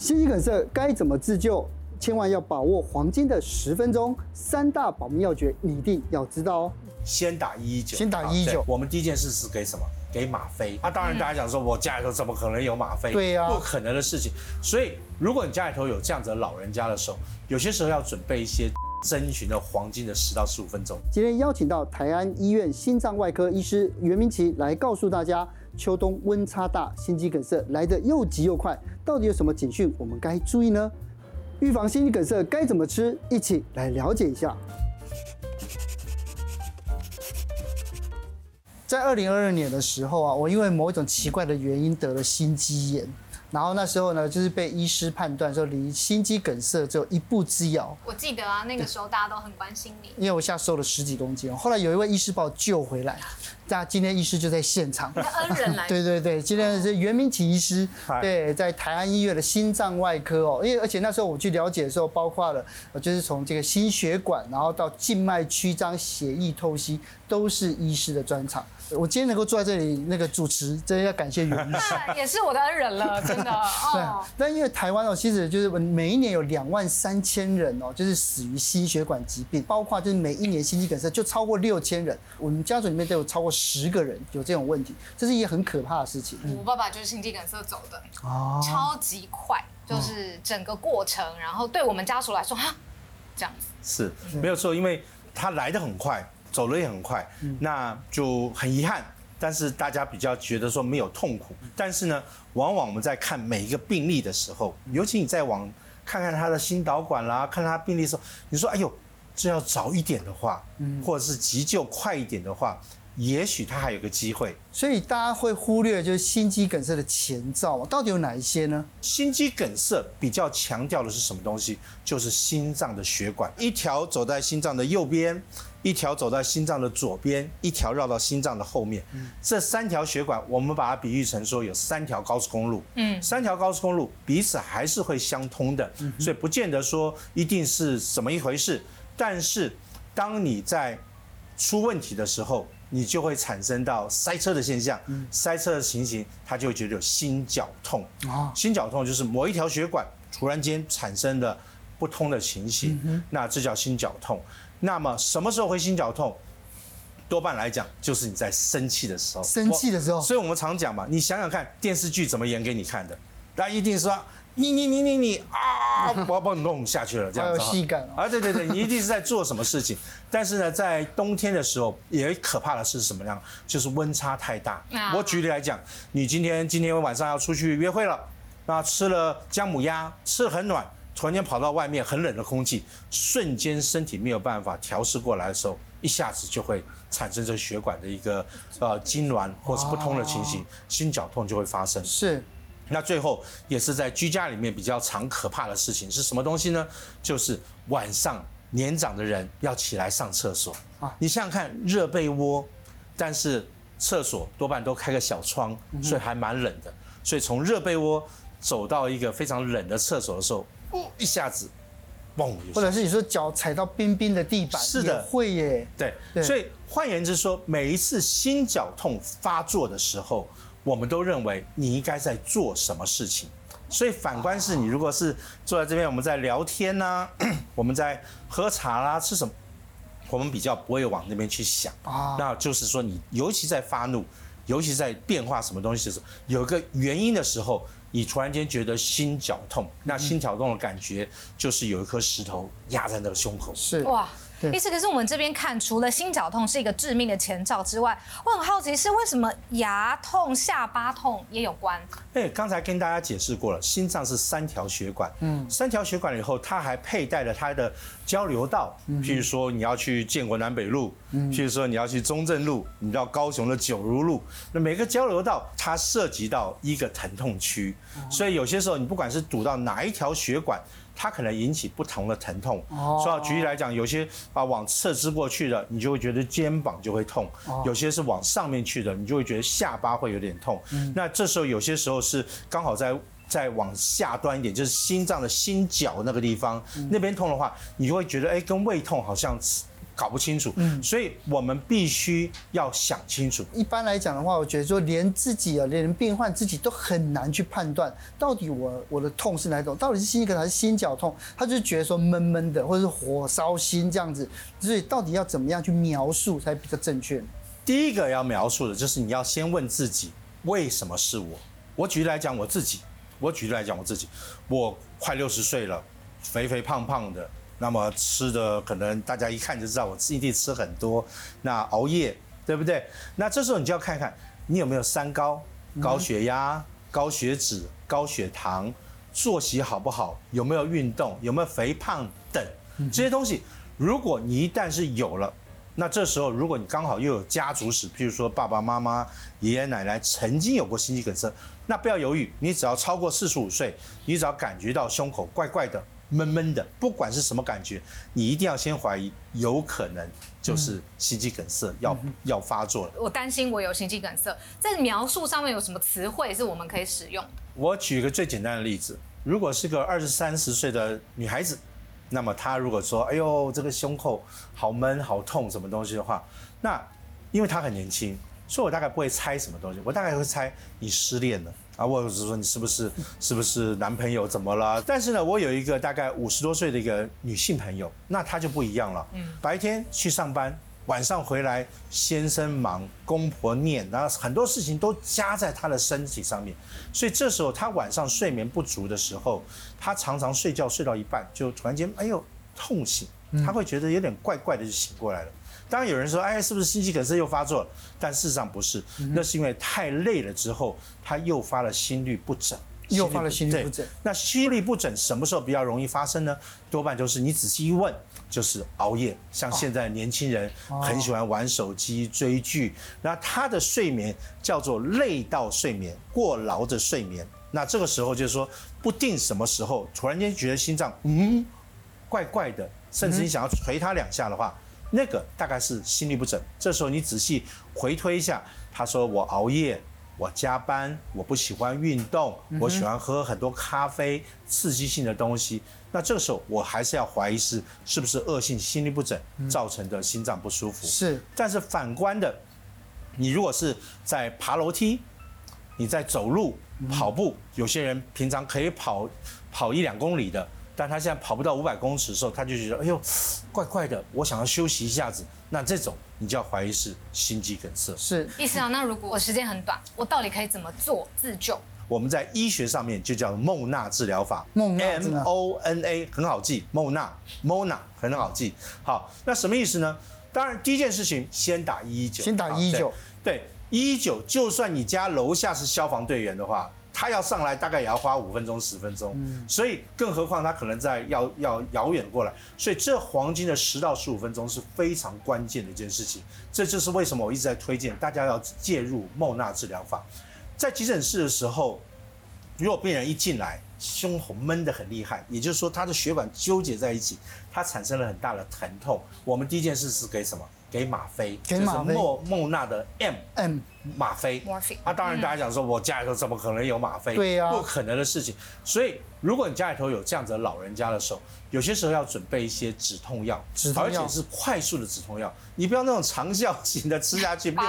心肌梗塞该怎么自救？千万要把握黄金的十分钟，三大保命要诀你一定要知道哦。先打一一九，先打一一九。我们第一件事是给什么？给吗啡。那、啊、当然，大家讲说，我家里头怎么可能有吗啡？对呀，不可能的事情。所以，如果你家里头有这样子的老人家的时候，有些时候要准备一些遵循的黄金的十到十五分钟。今天邀请到台安医院心脏外科医师袁明奇来告诉大家。秋冬温差大，心肌梗塞来得又急又快，到底有什么警讯我们该注意呢？预防心肌梗塞该怎么吃？一起来了解一下。在二零二二年的时候啊，我因为某一种奇怪的原因得了心肌炎。然后那时候呢，就是被医师判断说离心肌梗塞只有一步之遥。我记得啊，那个时候大家都很关心你，因为我现在瘦了十几公斤。后来有一位医师把我救回来，那今天医师就在现场。恩人来。对对对，今天是袁明启医师，对，在台安医院的心脏外科哦。因为而且那时候我去了解的时候，包括了就是从这个心血管，然后到静脉曲张、血液透析，都是医师的专长。我今天能够坐在这里，那个主持，真的要感谢袁医师，也是我的恩人了，真的。哦。但因为台湾哦，其实就是每一年有两万三千人哦，就是死于心血管疾病，包括就是每一年心肌梗塞就超过六千人，我们家族里面都有超过十个人有这种问题，这是一个很可怕的事情。我爸爸就是心肌梗塞走的，哦，超级快，就是整个过程，然后对我们家属来说，哈，这样子是没有错，因为他来的很快。走了也很快，那就很遗憾。但是大家比较觉得说没有痛苦，但是呢，往往我们在看每一个病例的时候，尤其你在往看看他的心导管啦，看他病例的时候，你说哎呦，这要早一点的话，或者是急救快一点的话。也许他还有个机会，所以大家会忽略就是心肌梗塞的前兆，到底有哪一些呢？心肌梗塞比较强调的是什么东西？就是心脏的血管，一条走在心脏的右边，一条走在心脏的左边，一条绕到心脏的后面。这三条血管，我们把它比喻成说有三条高速公路。嗯，三条高速公路彼此还是会相通的，所以不见得说一定是怎么一回事。但是当你在出问题的时候，你就会产生到塞车的现象，塞车的情形，他就会觉得有心绞痛。心绞痛就是某一条血管突然间产生的不通的情形，那这叫心绞痛。那么什么时候会心绞痛？多半来讲，就是你在生气的时候。生气的时候。所以我们常讲嘛，你想想看，电视剧怎么演给你看的？那一定是说。你你你你你啊！我要把你弄下去了，这样子。有戏感啊！对对对，你一定是在做什么事情。但是呢，在冬天的时候，也可怕的是什么样？就是温差太大。我举例来讲，你今天今天晚上要出去约会了，那吃了姜母鸭，吃得很暖，突然间跑到外面很冷的空气，瞬间身体没有办法调试过来的时候，一下子就会产生这血管的一个呃痉挛或是不通的情形，心绞痛就会发生。是。那最后也是在居家里面比较常可怕的事情是什么东西呢？就是晚上年长的人要起来上厕所啊！你想想看，热被窝，但是厕所多半都开个小窗，所以还蛮冷的。所以从热被窝走到一个非常冷的厕所的时候，一下子，嘣！或者是你说脚踩到冰冰的地板，是的，会耶。对，所以换言之说，每一次心绞痛发作的时候。我们都认为你应该在做什么事情，所以反观是你如果是坐在这边，我们在聊天呐、啊，我们在喝茶啦、啊，吃什么，我们比较不会往那边去想啊。那就是说，你尤其在发怒，尤其在变化什么东西的时候，有个原因的时候，你突然间觉得心绞痛，那心绞痛的感觉就是有一颗石头压在那个胸口。是哇。意思可是我们这边看，除了心绞痛是一个致命的前兆之外，我很好奇是为什么牙痛、下巴痛也有关？哎，刚才跟大家解释过了，心脏是三条血管，嗯，三条血管以后，它还佩戴了它的交流道，譬如说你要去建国南北路，嗯，譬如说你要去中正路，你到高雄的九如路，那每个交流道它涉及到一个疼痛区，所以有些时候你不管是堵到哪一条血管。它可能引起不同的疼痛，所以举例来讲，有些啊往侧支过去的，你就会觉得肩膀就会痛；有些是往上面去的，你就会觉得下巴会有点痛。那这时候有些时候是刚好在再往下端一点，就是心脏的心绞那个地方，那边痛的话，你就会觉得哎，跟胃痛好像搞不清楚。嗯，所以我们必须要想清楚。一般来讲的话，我觉得说连自己啊，连病患自己都很难去判断，到底我我的痛是哪种，到底是心肌梗还是心绞痛？他就觉得说闷闷的，或者是火烧心这样子。所以到底要怎么样去描述才比较正确？第一个要描述的就是你要先问自己，为什么是我？我举例来讲，我自己。我举例来讲，我自己，我快六十岁了，肥肥胖胖的，那么吃的可能大家一看就知道我一定吃很多，那熬夜，对不对？那这时候你就要看看你有没有三高：高血压、高血脂、高血糖，作息好不好，有没有运动，有没有肥胖等这些东西。如果你一旦是有了，那这时候如果你刚好又有家族史，譬如说爸爸妈妈、爷爷奶奶曾经有过心肌梗塞。那不要犹豫，你只要超过四十五岁，你只要感觉到胸口怪怪的、闷闷的，不管是什么感觉，你一定要先怀疑，有可能就是心肌梗塞要、嗯、要发作了。我担心我有心肌梗塞，在描述上面有什么词汇是我们可以使用？我举一个最简单的例子，如果是个二十三十岁的女孩子，那么她如果说，哎呦，这个胸口好闷、好痛，什么东西的话，那因为她很年轻。所以，我大概不会猜什么东西，我大概会猜你失恋了啊，或者是说你是不是是不是男朋友怎么了？但是呢，我有一个大概五十多岁的一个女性朋友，那她就不一样了。嗯，白天去上班，晚上回来，先生忙，公婆念，然后很多事情都加在她的身体上面，所以这时候她晚上睡眠不足的时候，她常常睡觉睡到一半就突然间哎呦痛醒，她会觉得有点怪怪的就醒过来了。当然有人说，哎，是不是心肌梗塞又发作了？但事实上不是，那是因为太累了之后，它诱发了心律不整。诱发了心律不整。那心律不整什么时候比较容易发生呢？多半就是你仔细一问，就是熬夜。像现在年轻人很喜欢玩手机、追剧，那他的睡眠叫做累到睡眠、过劳的睡眠。那这个时候就是说，不定什么时候突然间觉得心脏嗯怪怪的，甚至你想要捶他两下的话。那个大概是心律不整，这时候你仔细回推一下，他说我熬夜，我加班，我不喜欢运动，我喜欢喝很多咖啡，刺激性的东西。那这个时候我还是要怀疑是是不是恶性心律不整造成的心脏不舒服。是，但是反观的，你如果是在爬楼梯，你在走路、跑步，有些人平常可以跑跑一两公里的。但他现在跑不到五百公尺的时候，他就觉得哎呦，怪怪的，我想要休息一下子。那这种你就要怀疑是心肌梗塞。是，意思啊？那如果我时间很短，我到底可以怎么做自救？我们在医学上面就叫莫纳治疗法。莫纳，M O N A 很好记，莫纳，莫纳很好记。好，那什么意思呢？当然，第一件事情先打一一九。先打一一九。对，一一九，就算你家楼下是消防队员的话。他要上来大概也要花五分钟十分钟，所以更何况他可能在要要遥远过来，所以这黄金的十到十五分钟是非常关键的一件事情。这就是为什么我一直在推荐大家要介入莫纳治疗法。在急诊室的时候，如果病人一进来胸口闷得很厉害，也就是说他的血管纠结在一起，他产生了很大的疼痛，我们第一件事是给什么？给吗啡，就是莫莫纳的 M M 吗啡。啊，当然大家讲说，我家里头怎么可能有吗啡？对呀，不可能的事情。所以，如果你家里头有这样子的老人家的时候，有些时候要准备一些止痛药，而且是快速的止痛药。你不要那种长效型的吃下去，六个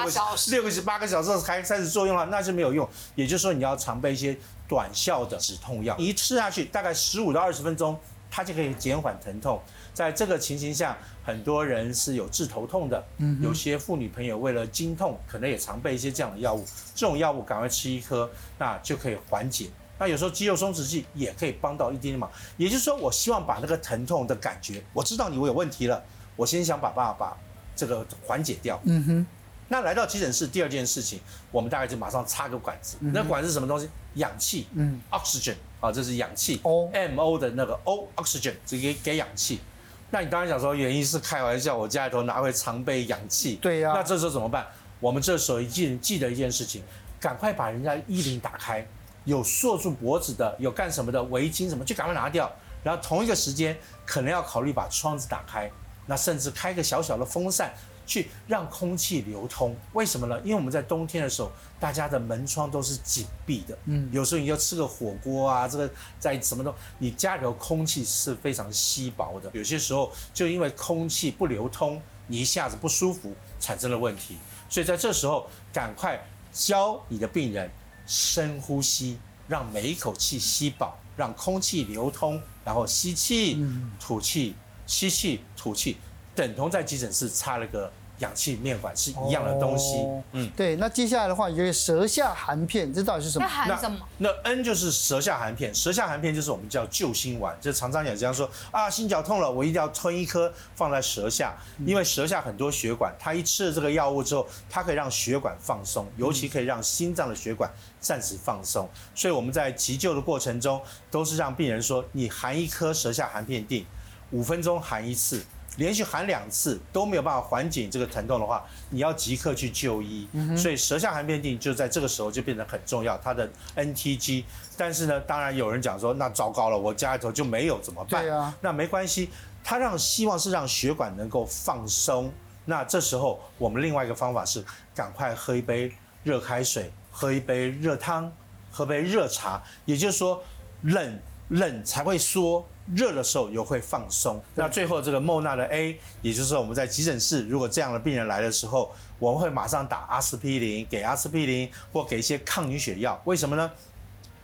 六个小时八个小时才开始作用了，那是没有用。也就是说，你要常备一些短效的止痛药，一吃下去大概十五到二十分钟，它就可以减缓疼痛。在这个情形下，很多人是有治头痛的，有些妇女朋友为了经痛，可能也常备一些这样的药物。这种药物赶快吃一颗，那就可以缓解。那有时候肌肉松弛剂也可以帮到一点点忙。也就是说，我希望把那个疼痛的感觉，我知道你我有问题了，我先想把办法把这个缓解掉。嗯哼。那来到急诊室，第二件事情，我们大概就马上插个管子。那管子是什么东西？氧气。嗯。Oxygen 啊，这是氧气。O，M O 的那个 O，Oxygen，直接给氧气。那你当然想说，原因是开玩笑，我家里头哪会常备氧气？对呀。那这时候怎么办？我们这时候一记记得一件事情，赶快把人家衣领打开，有锁住脖子的，有干什么的围巾什么，就赶快拿掉。然后同一个时间，可能要考虑把窗子打开，那甚至开个小小的风扇。去让空气流通，为什么呢？因为我们在冬天的时候，大家的门窗都是紧闭的。嗯，有时候你要吃个火锅啊，这个在什么都，你家里头空气是非常稀薄的。有些时候就因为空气不流通，你一下子不舒服，产生了问题。所以在这时候，赶快教你的病人深呼吸，让每一口气吸饱，让空气流通，然后吸气吐气，吸气吐气，等同在急诊室插了个。氧气面管是一样的东西，哦、嗯，对。那接下来的话，有个舌下含片，这到底是什么？含什么？那，那 N 就是舌下含片，舌下含片就是我们叫救心丸，就常常有这样说啊，心绞痛了，我一定要吞一颗放在舌下，因为舌下很多血管，它一吃了这个药物之后，它可以让血管放松，尤其可以让心脏的血管暂时放松。所以我们在急救的过程中，都是让病人说，你含一颗舌下含片定，五分钟含一次。连续含两次都没有办法缓解这个疼痛的话，你要即刻去就医。所以舌下含片定就在这个时候就变得很重要，它的 NTG。但是呢，当然有人讲说，那糟糕了，我家里头就没有怎么办？对啊，那没关系，它让希望是让血管能够放松。那这时候我们另外一个方法是，赶快喝一杯热开水，喝一杯热汤，喝杯热茶，也就是说冷冷才会缩。热的时候又会放松。那最后这个莫纳的 A，也就是说我们在急诊室，如果这样的病人来的时候，我们会马上打阿司匹林，给阿司匹林或给一些抗凝血药。为什么呢？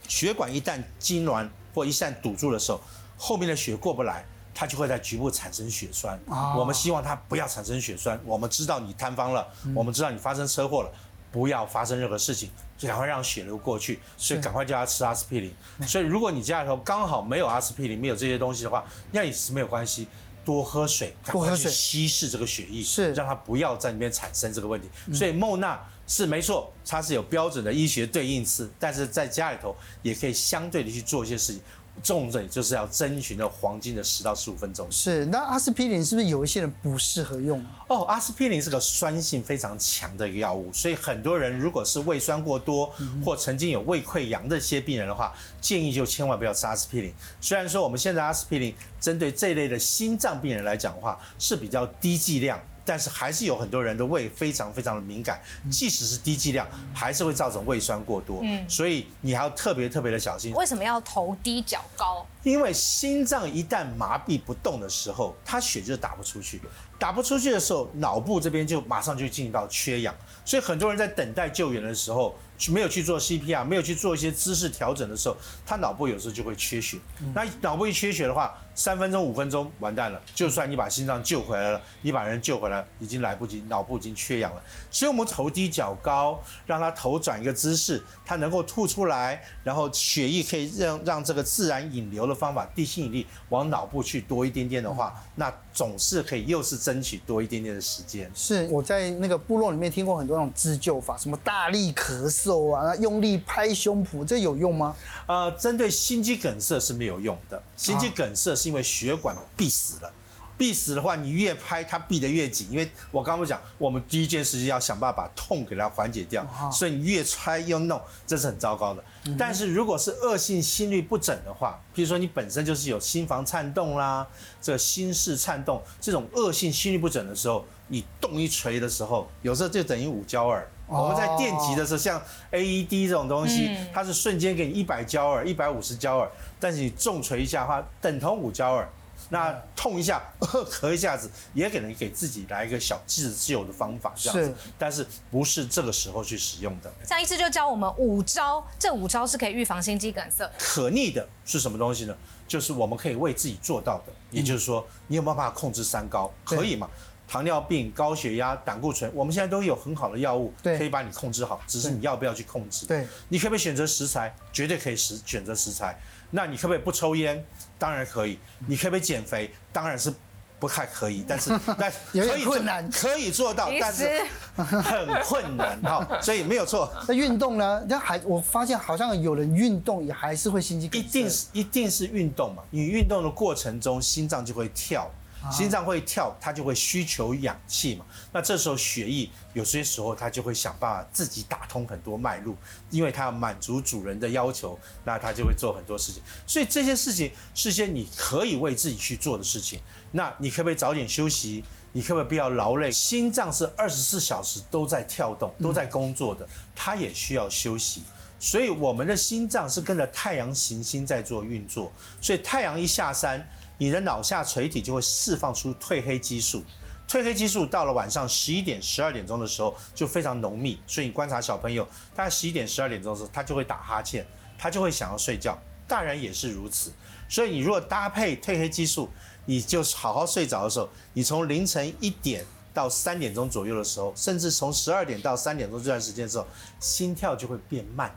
血管一旦痉挛或一旦堵住的时候，后面的血过不来，它就会在局部产生血栓。我们希望它不要产生血栓。我们知道你瘫方了，我们知道你发生车祸了，不要发生任何事情。就赶快让血流过去，所以赶快叫他吃阿司匹林。所以如果你家里头刚好没有阿司匹林，没有这些东西的话，那也是没有关系，多喝水，赶快去稀释这个血液，是让它不要在里面产生这个问题。所以莫纳是没错，它是有标准的医学对应词，但是在家里头也可以相对的去做一些事情。重症就是要遵循的黄金的十到十五分钟。是，那阿司匹林是不是有一些人不适合用？哦，阿司匹林是个酸性非常强的一个药物，所以很多人如果是胃酸过多或曾经有胃溃疡的一些病人的话，建议就千万不要吃阿司匹林。虽然说我们现在阿司匹林针对这一类的心脏病人来讲的话是比较低剂量。但是还是有很多人的胃非常非常的敏感，即使是低剂量，还是会造成胃酸过多。嗯，所以你还要特别特别的小心。为什么要头低脚高？因为心脏一旦麻痹不动的时候，它血就打不出去，打不出去的时候，脑部这边就马上就进行到缺氧。所以很多人在等待救援的时候，没有去做 CPR，没有去做一些姿势调整的时候，他脑部有时候就会缺血。那脑部一缺血的话，三分钟、五分钟完蛋了。就算你把心脏救回来了，你把人救回来已经来不及，脑部已经缺氧了。所以我们头低脚高，让他头转一个姿势，他能够吐出来，然后血液可以让让这个自然引流的方法，地心引力往脑部去多一点点的话，那总是可以又是争取多一点点的时间。是我在那个部落里面听过很多那种自救法，什么大力咳嗽啊，用力拍胸脯，这有用吗？呃，针对心肌梗塞是没有用的。心肌梗塞是因为血管闭死了。闭死的话，你越拍它闭得越紧，因为我刚刚讲，我们第一件事情要想办法把痛给它缓解掉，所以你越拆越弄，这是很糟糕的。但是如果是恶性心律不整的话，比如说你本身就是有心房颤动啦，这个心室颤动这种恶性心律不整的时候，你动一锤的时候，有时候就等于五焦耳。我们在电击的时候，像 AED 这种东西，它是瞬间给你一百焦耳、一百五十焦耳，但是你重锤一下的话，等同五焦耳。那痛一下，咳一下子，也可能给自己来一个小自救的方法，这样子。但是不是这个时候去使用的。像医师就教我们五招，这五招是可以预防心肌梗塞。可逆的是什么东西呢？就是我们可以为自己做到的，也就是说，你有没有办法控制三高？可以嘛？糖尿病、高血压、胆固醇，我们现在都有很好的药物，可以把你控制好，只是你要不要去控制。对，你可不可以选择食材？绝对可以食选择食材。那你可不可以不抽烟？当然可以。你可不可以减肥？当然是不太可以。但是，但可以困难，可以做到，但是很困难哈。所以没有错。那运动呢？那还我发现好像有人运动也还是会心肌梗塞。一定是一定是运动嘛？你运动的过程中，心脏就会跳。心脏会跳，它就会需求氧气嘛。那这时候血液有些时候它就会想办法自己打通很多脉络，因为它要满足主人的要求，那它就会做很多事情。所以这些事情是些你可以为自己去做的事情。那你可不可以早点休息？你可不可以不要劳累？心脏是二十四小时都在跳动、都在工作的，它也需要休息。所以我们的心脏是跟着太阳行星在做运作。所以太阳一下山。你的脑下垂体就会释放出褪黑激素，褪黑激素到了晚上十一点、十二点钟的时候就非常浓密，所以你观察小朋友，大概十一点、十二点钟的时候，他就会打哈欠，他就会想要睡觉。大人也是如此，所以你如果搭配褪黑激素，你就好好睡着的时候，你从凌晨一点到三点钟左右的时候，甚至从十二点到三点钟这段时间的时候，心跳就会变慢。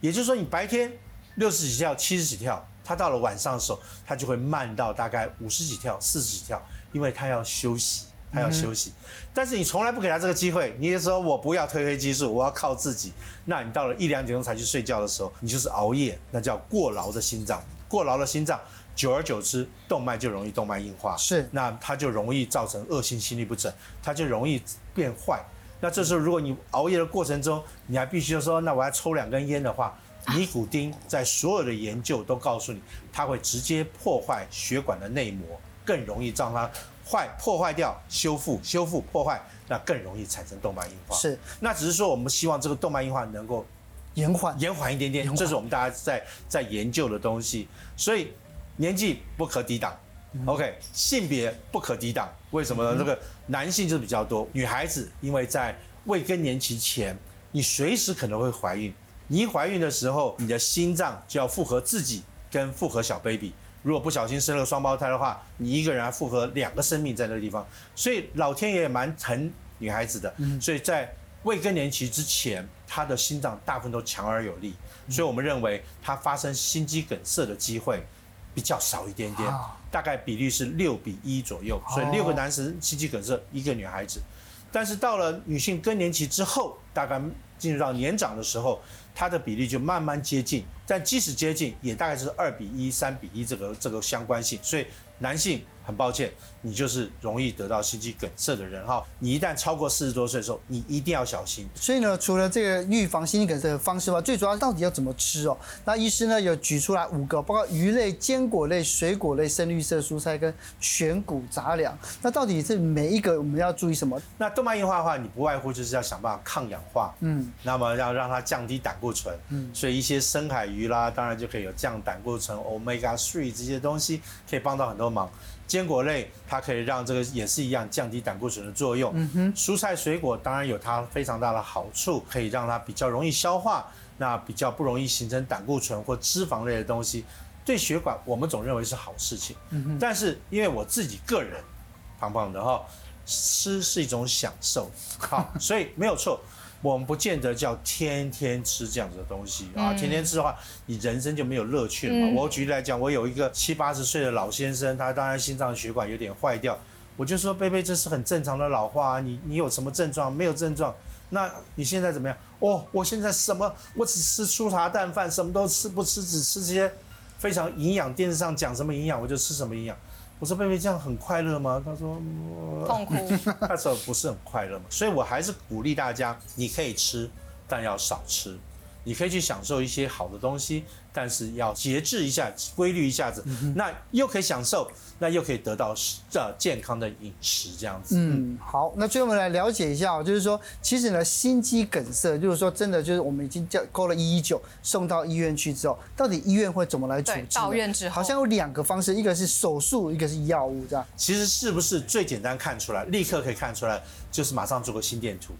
也就是说，你白天六十几跳、七十几跳，他到了晚上的时候，他就会慢到大概五十几跳、四十几跳，因为他要休息。他要休息，但是你从来不给他这个机会，你就说我不要褪黑激素，我要靠自己。那你到了一两点钟才去睡觉的时候，你就是熬夜，那叫过劳的心脏。过劳的心脏，久而久之，动脉就容易动脉硬化，是，那它就容易造成恶性心律不整，它就容易变坏。那这时候如果你熬夜的过程中，你还必须说，那我要抽两根烟的话，尼古丁在所有的研究都告诉你，它会直接破坏血管的内膜，更容易让它。坏破坏掉，修复修复破坏，那更容易产生动脉硬化。是，那只是说我们希望这个动脉硬化能够延缓延缓一点点，这是我们大家在在研究的东西。所以年纪不可抵挡、嗯、，OK，性别不可抵挡。为什么呢？这、嗯、个男性就比较多，女孩子因为在未更年期前，你随时可能会怀孕。你一怀孕的时候，你的心脏就要负荷自己跟负荷小 baby。如果不小心生了双胞胎的话，你一个人还负荷两个生命在那个地方，所以老天爷也蛮疼女孩子的。所以在未更年期之前，她的心脏大部分都强而有力，所以我们认为她发生心肌梗塞的机会比较少一点点，大概比例是六比一左右。所以六个男生心肌梗塞，一个女孩子。但是到了女性更年期之后，大概进入到年长的时候，它的比例就慢慢接近，但即使接近，也大概是二比一、三比一这个这个相关性，所以男性。很抱歉，你就是容易得到心肌梗塞的人哈。你一旦超过四十多岁的时候，你一定要小心。所以呢，除了这个预防心肌梗塞的方式外，最主要到底要怎么吃哦？那医师呢有举出来五个，包括鱼类、坚果类、水果类、深绿色蔬菜跟全谷杂粮。那到底是每一个我们要注意什么？那动脉硬化的话，你不外乎就是要想办法抗氧化，嗯，那么要让它降低胆固醇，嗯，所以一些深海鱼啦，当然就可以有降胆固醇、Omega Three 这些东西，可以帮到很多忙。坚果类它可以让这个也是一样降低胆固醇的作用。嗯哼，蔬菜水果当然有它非常大的好处，可以让它比较容易消化，那比较不容易形成胆固醇或脂肪类的东西，对血管我们总认为是好事情。嗯哼，但是因为我自己个人胖胖的哈，吃是一种享受，好，所以没有错。我们不见得叫天天吃这样子的东西啊，天天吃的话，你人生就没有乐趣了嘛。我举例来讲，我有一个七八十岁的老先生，他当然心脏血管有点坏掉，我就说贝贝，这是很正常的老化啊。你你有什么症状？没有症状？那你现在怎么样？哦，我现在什么？我只吃粗茶淡饭，什么都吃不吃，只吃这些非常营养。电视上讲什么营养，我就吃什么营养。我说贝贝这样很快乐吗？他说痛苦。他说不是很快乐嘛，所以我还是鼓励大家，你可以吃，但要少吃。你可以去享受一些好的东西，但是要节制一下，规律一下子，嗯、那又可以享受，那又可以得到这健康的饮食，这样子。嗯，好，那最后我们来了解一下，就是说，其实呢，心肌梗塞，就是说，真的就是我们已经叫勾了一一九，送到医院去之后，到底医院会怎么来处置？到院之后，好像有两个方式，一个是手术，一个是药物，这样。其实是不是最简单看出来，立刻可以看出来，就是马上做个心电图。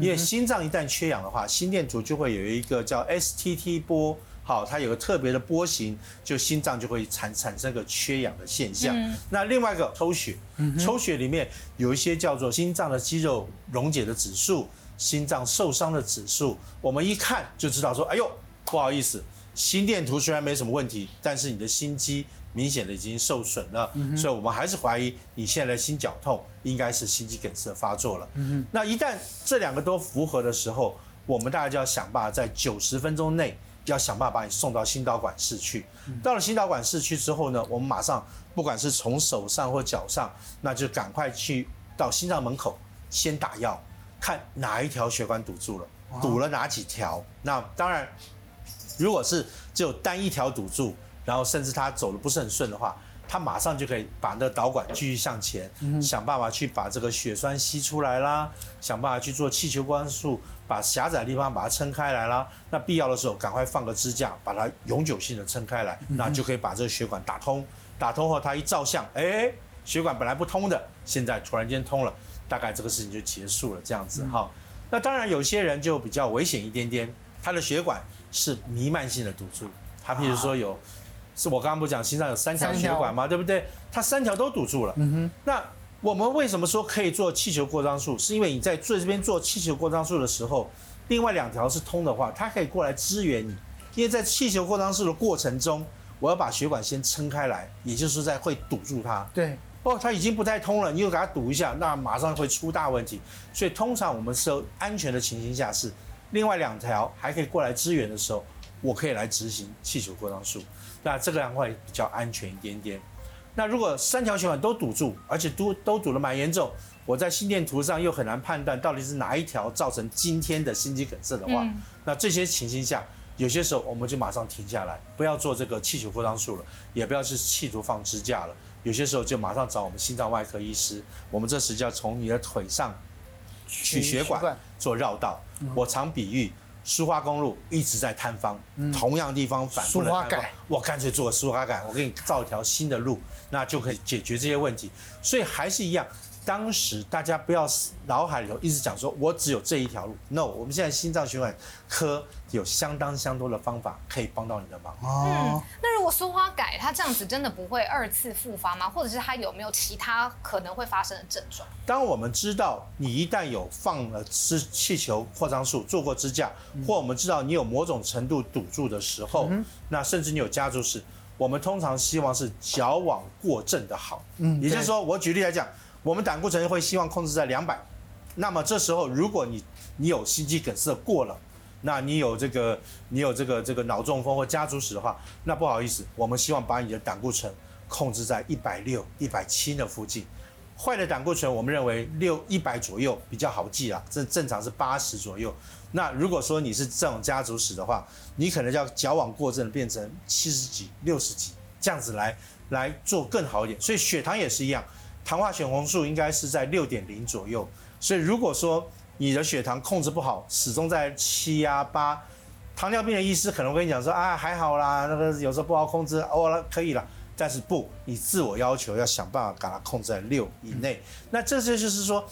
因为心脏一旦缺氧的话，心电图就会有一个叫 STT 波，好，它有个特别的波形，就心脏就会产产生个缺氧的现象。那另外一个抽血，抽血里面有一些叫做心脏的肌肉溶解的指数，心脏受伤的指数，我们一看就知道说，哎呦，不好意思，心电图虽然没什么问题，但是你的心肌。明显的已经受损了，所以我们还是怀疑你现在的心绞痛应该是心肌梗塞发作了。嗯那一旦这两个都符合的时候，我们大家就要想办法在九十分钟内要想办法把你送到心导管室去。到了心导管室去之后呢，我们马上不管是从手上或脚上，那就赶快去到心脏门口先打药，看哪一条血管堵住了，堵了哪几条。那当然，如果是只有单一条堵住。然后甚至他走的不是很顺的话，他马上就可以把那个导管继续向前，想办法去把这个血栓吸出来啦，想办法去做气球灌输，把狭窄的地方把它撑开来啦。那必要的时候赶快放个支架，把它永久性的撑开来，那就可以把这个血管打通。打通后，他一照相，哎，血管本来不通的，现在突然间通了，大概这个事情就结束了，这样子哈。那当然有些人就比较危险一点点，他的血管是弥漫性的堵住，他譬如说有，是我刚刚不讲心脏有三条血管吗？对不对？它三条都堵住了。嗯哼。那我们为什么说可以做气球扩张术？是因为你在做这边做气球扩张术的时候，另外两条是通的话，它可以过来支援你。因为在气球扩张术的过程中，我要把血管先撑开来，也就是在会堵住它。对。哦，它已经不太通了，你又给它堵一下，那马上会出大问题。所以通常我们是安全的情形下是，另外两条还可以过来支援的时候，我可以来执行气球扩张术。那这个样会比较安全一点点。那如果三条血管都堵住，而且都都堵得蛮严重，我在心电图上又很难判断到底是哪一条造成今天的心肌梗塞的话，嗯、那这些情形下，有些时候我们就马上停下来，不要做这个气球扩张术了，也不要去企图放支架了。有些时候就马上找我们心脏外科医师，我们这时就要从你的腿上取血管做绕道。我常比喻。苏花公路一直在坍方，嗯、同样地方反复的坍方，我干脆做个苏花改，我给你造一条新的路，那就可以解决这些问题。所以还是一样。当时大家不要脑海里头一直讲说，我只有这一条路。No，我们现在心脏血管科有相当相当多的方法可以帮到你的忙。嗯，那如果苏花改它这样子真的不会二次复发吗？或者是它有没有其他可能会发生的症状？当我们知道你一旦有放了支气球扩张术，做过支架，或我们知道你有某种程度堵住的时候，嗯、那甚至你有家族史，我们通常希望是矫枉过正的好。嗯，也就是说，我举例来讲。我们胆固醇会希望控制在两百，那么这时候如果你你有心肌梗塞过了，那你有这个你有这个这个脑中风或家族史的话，那不好意思，我们希望把你的胆固醇控制在一百六、一百七的附近。坏的胆固醇我们认为六一百左右比较好记啊，这正常是八十左右。那如果说你是这种家族史的话，你可能要矫枉过正，变成七十几、六十几这样子来来做更好一点。所以血糖也是一样。糖化血红素应该是在六点零左右，所以如果说你的血糖控制不好，始终在七呀八，糖尿病的医师可能跟你讲说啊还好啦，那个有时候不好控制，哦了可以了，但是不，你自我要求要想办法把它控制在六以内。那这些就是说，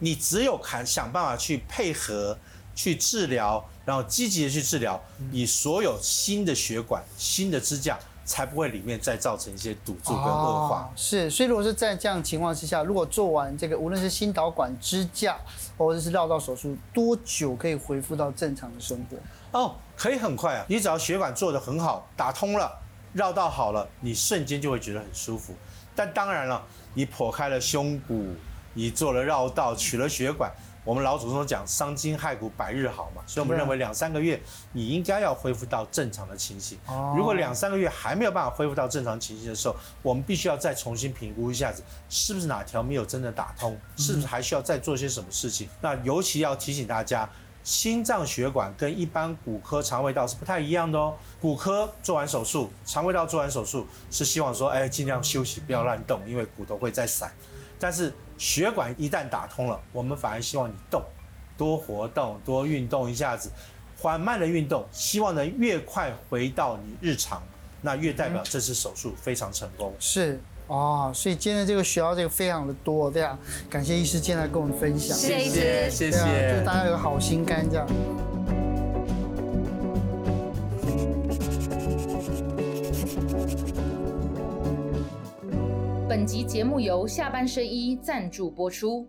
你只有看想办法去配合去治疗，然后积极的去治疗你所有新的血管、新的支架。才不会里面再造成一些堵住跟恶化。哦。是，所以如果是在这样情况之下，如果做完这个无论是心导管支架或者是绕道手术，多久可以恢复到正常的生活？哦，可以很快啊！你只要血管做得很好，打通了，绕道好了，你瞬间就会觉得很舒服。但当然了，你破开了胸骨，你做了绕道，取了血管。我们老祖宗讲伤筋害骨百日好嘛，所以我们认为两三个月你应该要恢复到正常的情形。如果两三个月还没有办法恢复到正常情形的时候，我们必须要再重新评估一下子，是不是哪条没有真的打通，是不是还需要再做些什么事情？那尤其要提醒大家，心脏血管跟一般骨科肠胃道是不太一样的哦。骨科做完手术，肠胃道做完手术是希望说，哎，尽量休息，不要乱动，因为骨头会再散。但是血管一旦打通了，我们反而希望你动，多活动，多运动一下子，缓慢的运动，希望能越快回到你日常，那越代表这次手术非常成功。是。哦，所以今天这个学到这个非常的多，这样感谢医师今天来跟我们分享，谢谢谢谢，祝大家有好心肝这样。节目由下半身衣赞助播出。